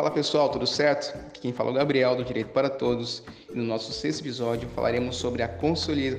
Fala pessoal, tudo certo? Aqui quem fala é o Gabriel do Direito para Todos e no nosso sexto episódio falaremos sobre a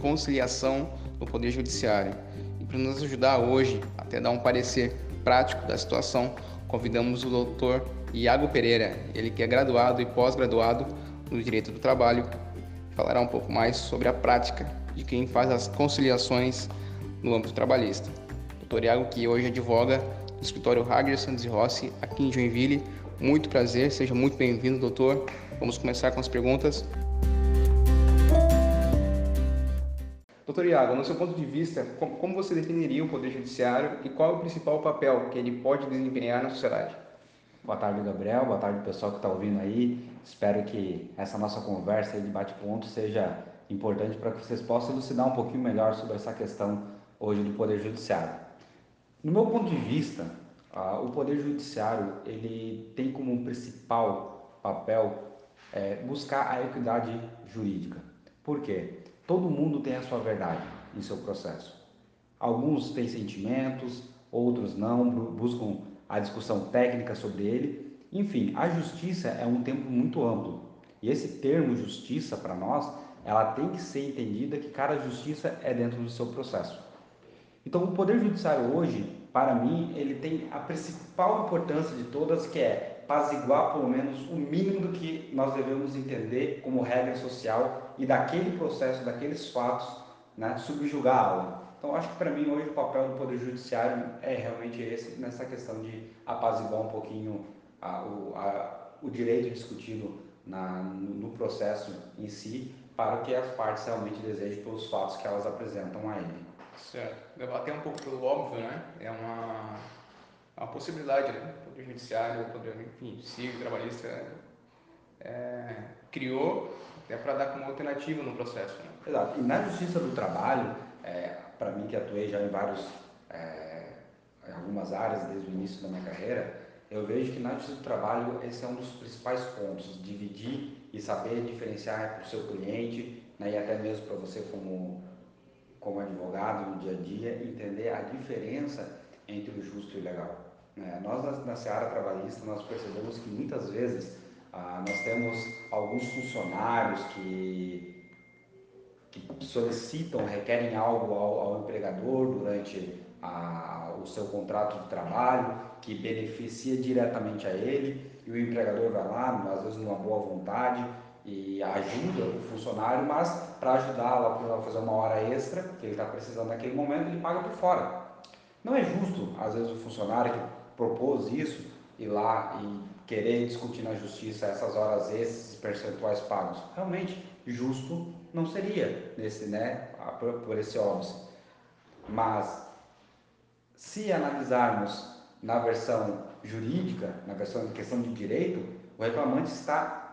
conciliação no Poder Judiciário. E para nos ajudar hoje, até dar um parecer prático da situação, convidamos o doutor Iago Pereira, ele que é graduado e pós-graduado no Direito do Trabalho, falará um pouco mais sobre a prática de quem faz as conciliações no âmbito trabalhista. Doutor Iago que hoje advoga no escritório Hager Santos e Rossi, aqui em Joinville. Muito prazer, seja muito bem-vindo, doutor. Vamos começar com as perguntas. Doutor Iago, no seu ponto de vista, como você definiria o Poder Judiciário e qual é o principal papel que ele pode desempenhar na sociedade? Boa tarde, Gabriel. Boa tarde, pessoal que está ouvindo aí. Espero que essa nossa conversa de bate-ponto seja importante para que vocês possam elucidar um pouquinho melhor sobre essa questão hoje do Poder Judiciário. No meu ponto de vista, o Poder Judiciário ele tem como principal papel é, buscar a equidade jurídica. Por quê? Todo mundo tem a sua verdade em seu processo. Alguns têm sentimentos, outros não, buscam a discussão técnica sobre ele. Enfim, a justiça é um tempo muito amplo. E esse termo justiça para nós, ela tem que ser entendida que cada justiça é dentro do seu processo. Então, o Poder Judiciário hoje, para mim, ele tem a principal importância de todas, que é paziguar pelo menos o mínimo do que nós devemos entender como regra social e daquele processo, daqueles fatos, né, subjugá-lo. Então, acho que para mim hoje o papel do Poder Judiciário é realmente esse, nessa questão de apaziguar um pouquinho a, o, a, o direito discutido na, no, no processo em si, para que as partes realmente desejem pelos fatos que elas apresentam a ele. Certo. Debater um pouco pelo óbvio, né? É uma, uma possibilidade, né? O Poder Judiciário, o Poder, enfim, civil, trabalhista, é, criou até para dar como alternativa no processo. Né? Exato. E na Justiça do Trabalho, é, para mim que atuei já em vários, é, em algumas áreas desde o início da minha carreira, eu vejo que na Justiça do Trabalho esse é um dos principais pontos, dividir e saber diferenciar para o seu cliente, né, e até mesmo para você como como advogado no dia a dia, entender a diferença entre o justo e o legal. É, nós, na, na seara trabalhista, nós percebemos que muitas vezes ah, nós temos alguns funcionários que, que solicitam, requerem algo ao, ao empregador durante a, o seu contrato de trabalho, que beneficia diretamente a ele, e o empregador vai lá, às vezes numa boa vontade, e ajuda o funcionário, mas para ajudá-lo a fazer uma hora extra, que ele está precisando naquele momento, ele paga por fora. Não é justo, às vezes, o funcionário que propôs isso ir lá e querer discutir na justiça essas horas extras percentuais pagos. Realmente, justo não seria nesse, né, por, esse óbvio. Mas, se analisarmos na versão jurídica, na versão questão de direito, o reclamante está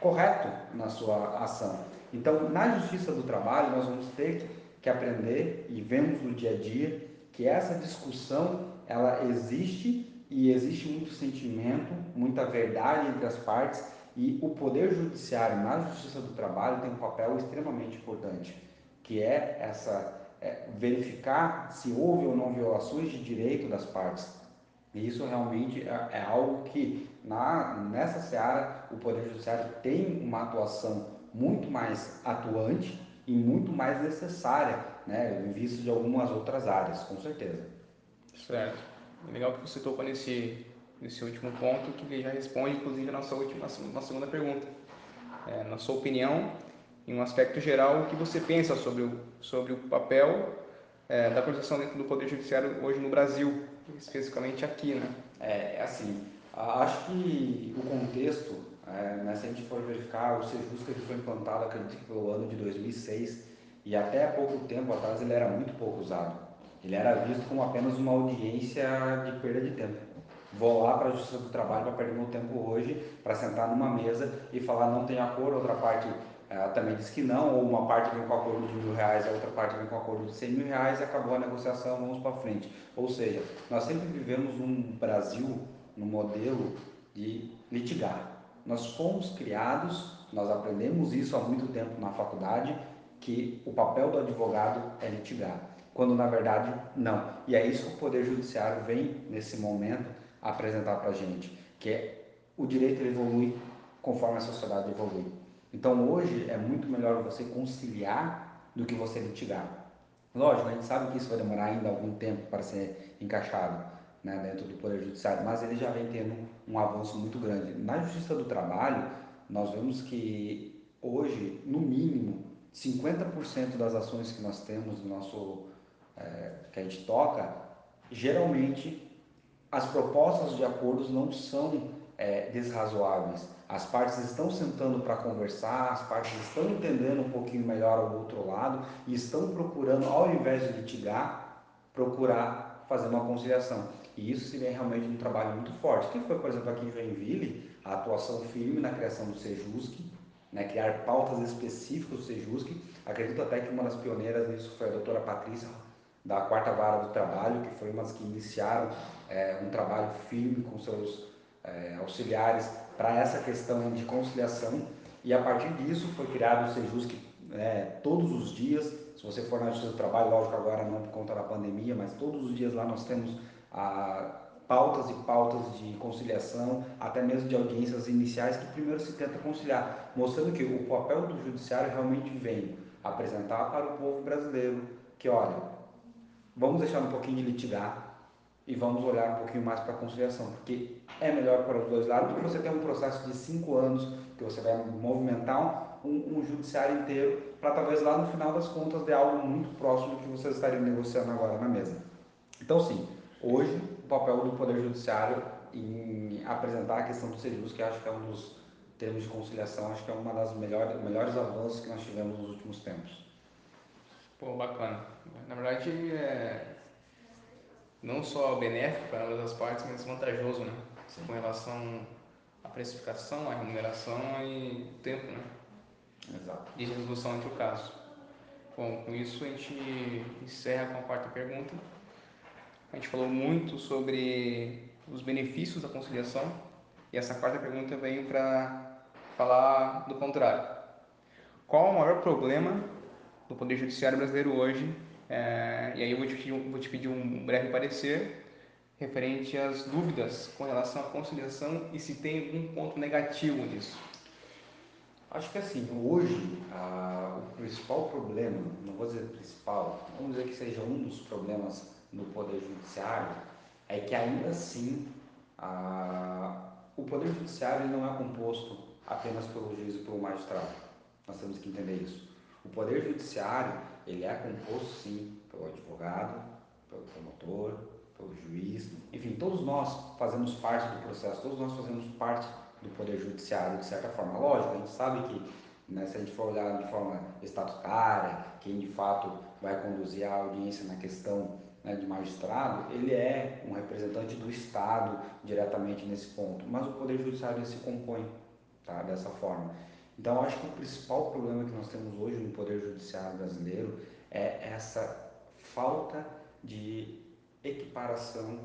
correto na sua ação. Então, na justiça do trabalho, nós vamos ter que aprender e vemos no dia a dia que essa discussão ela existe e existe muito sentimento, muita verdade entre as partes e o poder judiciário na justiça do trabalho tem um papel extremamente importante, que é essa é, verificar se houve ou não violações de direito das partes. E isso realmente é, é algo que na, nessa seara o Poder Judiciário tem uma atuação muito mais atuante e muito mais necessária, né, em vista de algumas outras áreas, com certeza. Certo. É legal que você tocou nesse, nesse último ponto, que ele já responde, inclusive, a nossa última, nossa segunda pergunta. É, na sua opinião, em um aspecto geral, o que você pensa sobre o, sobre o papel é, da proteção dentro do Poder Judiciário hoje no Brasil, especificamente aqui, né? É, é assim, acho que o contexto, é, né, se a gente for verificar, o Sejusca ele foi implantado, acredito que pelo ano de 2006, e até há pouco tempo atrás ele era muito pouco usado. Ele era visto como apenas uma audiência de perda de tempo. Vou lá para a Justiça do Trabalho para perder meu tempo hoje, para sentar numa mesa e falar não tem acordo, outra parte ela também diz que não, ou uma parte vem com acordo de mil reais, a outra parte vem com acordo de cem mil reais e acabou a negociação, vamos para frente. Ou seja, nós sempre vivemos num Brasil, num modelo de litigar. Nós fomos criados, nós aprendemos isso há muito tempo na faculdade, que o papel do advogado é litigar, quando na verdade não. E é isso que o Poder Judiciário vem nesse momento apresentar para a gente, que é o direito evolui conforme a sociedade evolui. Então hoje é muito melhor você conciliar do que você litigar. Lógico, a gente sabe que isso vai demorar ainda algum tempo para ser encaixado né, dentro do Poder Judiciário, mas ele já vem tendo um avanço muito grande. Na Justiça do Trabalho, nós vemos que hoje, no mínimo, 50% das ações que nós temos no nosso é, que a gente toca, geralmente as propostas de acordos não são é, desrazoáveis. As partes estão sentando para conversar, as partes estão entendendo um pouquinho melhor o outro lado e estão procurando, ao invés de litigar, procurar fazer uma conciliação. E isso seria realmente um trabalho muito forte. Que foi, por exemplo, aqui em Joinville, a atuação firme na criação do Sejusc, né, criar pautas específicas do Sejusc. Acredito até que uma das pioneiras nisso foi a doutora Patrícia, da Quarta Vara do Trabalho, que foi uma das que iniciaram é, um trabalho firme com seus é, auxiliares para essa questão de conciliação. E a partir disso foi criado o Sejusc é, todos os dias. Se você for na Justiça do Trabalho, lógico agora não por conta da pandemia, mas todos os dias lá nós temos a pautas e pautas de conciliação, até mesmo de audiências iniciais, que primeiro se tenta conciliar, mostrando que o papel do judiciário realmente vem apresentar para o povo brasileiro que, olha, vamos deixar um pouquinho de litigar e vamos olhar um pouquinho mais para a conciliação, porque é melhor para os dois lados, porque você tem um processo de cinco anos que você vai movimentar um, um judiciário inteiro para talvez lá no final das contas de algo muito próximo do que vocês estariam negociando agora na mesa. Então, sim, hoje o papel do Poder Judiciário em apresentar a questão do SEJUS, que acho que é um dos termos de conciliação, acho que é uma das melhores, melhores avanços que nós tivemos nos últimos tempos. Pô, bacana. Na verdade, é não só benéfico para ambas as partes, mas vantajoso, né? Sim. Com relação à precificação, à remuneração e tempo, né? Exato. De resolução entre o caso. Bom, com isso a gente encerra com a quarta pergunta. A gente falou muito sobre os benefícios da conciliação e essa quarta pergunta veio para falar do contrário. Qual o maior problema do Poder Judiciário brasileiro hoje? É, e aí eu vou te, pedir, vou te pedir um breve parecer referente às dúvidas com relação à conciliação e se tem algum ponto negativo nisso. Acho que assim, hoje a, o principal problema, não vou dizer principal, vamos dizer que seja um dos problemas no Poder Judiciário é que ainda assim a, o Poder Judiciário não é composto apenas pelo juiz e pelo magistrado. Nós temos que entender isso. O Poder Judiciário ele é composto sim pelo advogado, pelo promotor, pelo juiz, enfim, todos nós fazemos parte do processo, todos nós fazemos parte do Poder Judiciário de certa forma. Lógico, a gente sabe que né, se a gente for olhar de forma estatutária, quem de fato vai conduzir a audiência na questão né, de magistrado, ele é um representante do Estado diretamente nesse ponto, mas o Poder Judiciário se compõe tá, dessa forma. Então, acho que o principal problema que nós temos hoje no Poder Judiciário brasileiro é essa falta de equiparação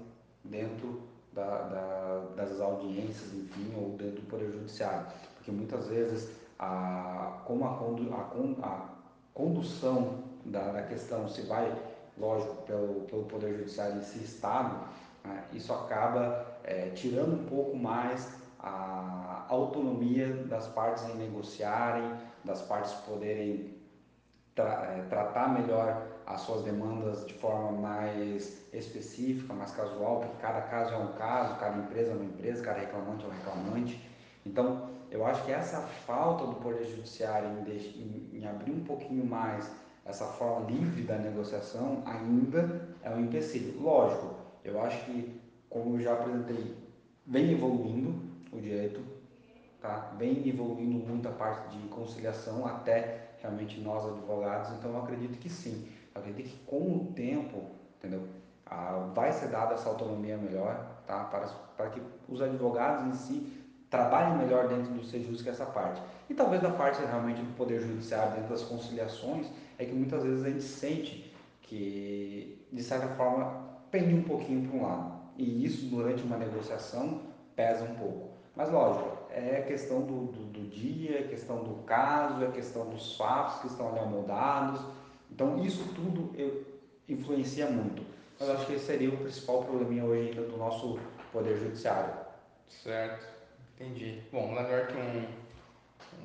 dentro da, da, das audiências, enfim, ou dentro do Poder Judiciário. Porque muitas vezes, a, como a, a, a condução da, da questão se vai lógico, pelo, pelo Poder Judiciário em si, Estado, né, isso acaba é, tirando um pouco mais a autonomia das partes em negociarem, das partes poderem tra é, tratar melhor as suas demandas de forma mais específica, mais casual, porque cada caso é um caso, cada empresa é uma empresa, cada reclamante é um reclamante. Então, eu acho que essa falta do Poder Judiciário em, em, em abrir um pouquinho mais essa forma livre da negociação ainda é um empecilho. Lógico, eu acho que, como eu já apresentei, vem evoluindo o direito, tá? vem evoluindo muito a parte de conciliação até realmente nós advogados, então eu acredito que sim. Eu acredito que com o tempo, entendeu? Ah, vai ser dada essa autonomia melhor, tá? Para, para que os advogados em si trabalhem melhor dentro do SEJUS que essa parte. E talvez da parte realmente do Poder Judiciário, dentro das conciliações, é que muitas vezes a gente sente que, de certa forma, pende um pouquinho para um lado. E isso, durante uma negociação, pesa um pouco. Mas, lógico, é questão do, do, do dia, é questão do caso, é questão dos fatos que estão ali amoldados. Então, isso tudo eu, influencia muito. Mas acho que esse seria o principal probleminha hoje ainda do nosso Poder Judiciário. Certo, Entendi. Bom, melhor que um,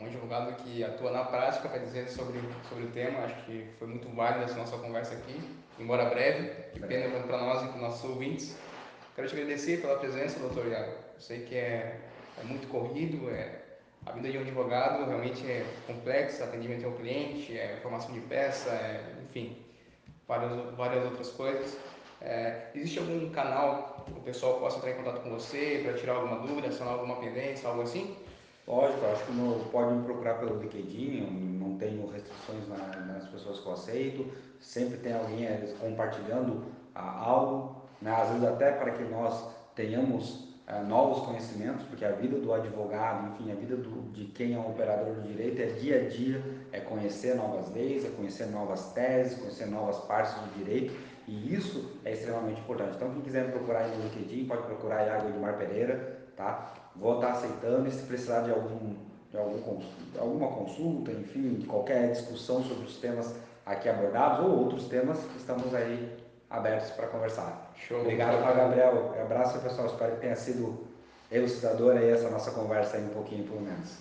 um advogado que atua na prática para dizer sobre, sobre o tema. Acho que foi muito válida essa nossa conversa aqui, embora breve. Que pena para nós e para os nossos ouvintes. Quero te agradecer pela presença, doutor Iago. Eu sei que é, é muito corrido, é, a vida de um advogado realmente é complexa, atendimento ao cliente, é formação de peça, é, enfim, várias, várias outras coisas. É, existe algum canal que o pessoal possa entrar em contato com você para tirar alguma dúvida, sanar alguma pendência, algo assim? Lógico, acho que no, pode me procurar pelo LinkedIn, não tenho restrições na, nas pessoas que eu aceito, sempre tem alguém eh, compartilhando ah, algo, né? às vezes até para que nós tenhamos ah, novos conhecimentos, porque a vida do advogado, enfim, a vida do, de quem é um operador do direito é dia a dia, é conhecer novas leis, é conhecer novas teses, conhecer novas partes do direito, e isso é extremamente importante. Então, quem quiser me procurar aí no LinkedIn, pode procurar Iago Edmar Pereira, tá? Vou estar aceitando e se precisar de, algum, de algum, alguma consulta, enfim, qualquer discussão sobre os temas aqui abordados ou outros temas, estamos aí abertos para conversar. Show. Obrigado, Gabriel. Um abraço, pessoal. Espero que tenha sido elucidadora aí essa nossa conversa aí um pouquinho, pelo menos.